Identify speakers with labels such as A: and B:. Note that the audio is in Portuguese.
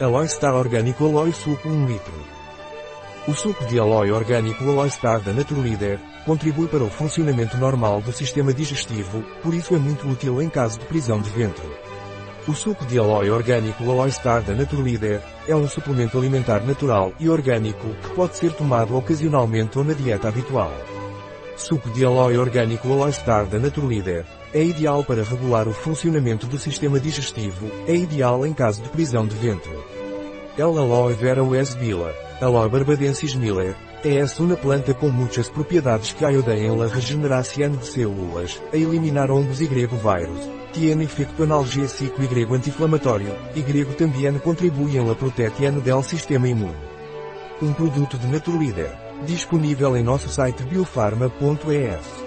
A: Aloe Star Orgânico Aloe Suco 1 litro. O suco de aloe orgânico Aloe Star da Naturleader contribui para o funcionamento normal do sistema digestivo, por isso é muito útil em caso de prisão de ventre. O suco de aloe orgânico Aloe Star da Naturleader é um suplemento alimentar natural e orgânico que pode ser tomado ocasionalmente ou na dieta habitual. Suco de aloe orgânico Aloe Star da Naturleader é ideal para regular o funcionamento do sistema digestivo, é ideal em caso de prisão de ventre. El Aloe Vera Wes Bila, Aloe barbadensis Miller, é uma planta com muitas propriedades que ayudam a regeneração de células, a eliminar hongos e grego vírus, tiene efecto analgésico e grego anti-inflamatório, e grego também contribui em la proteção del sistema imune. Um produto de Naturleader, disponível em nosso site biofarma.es.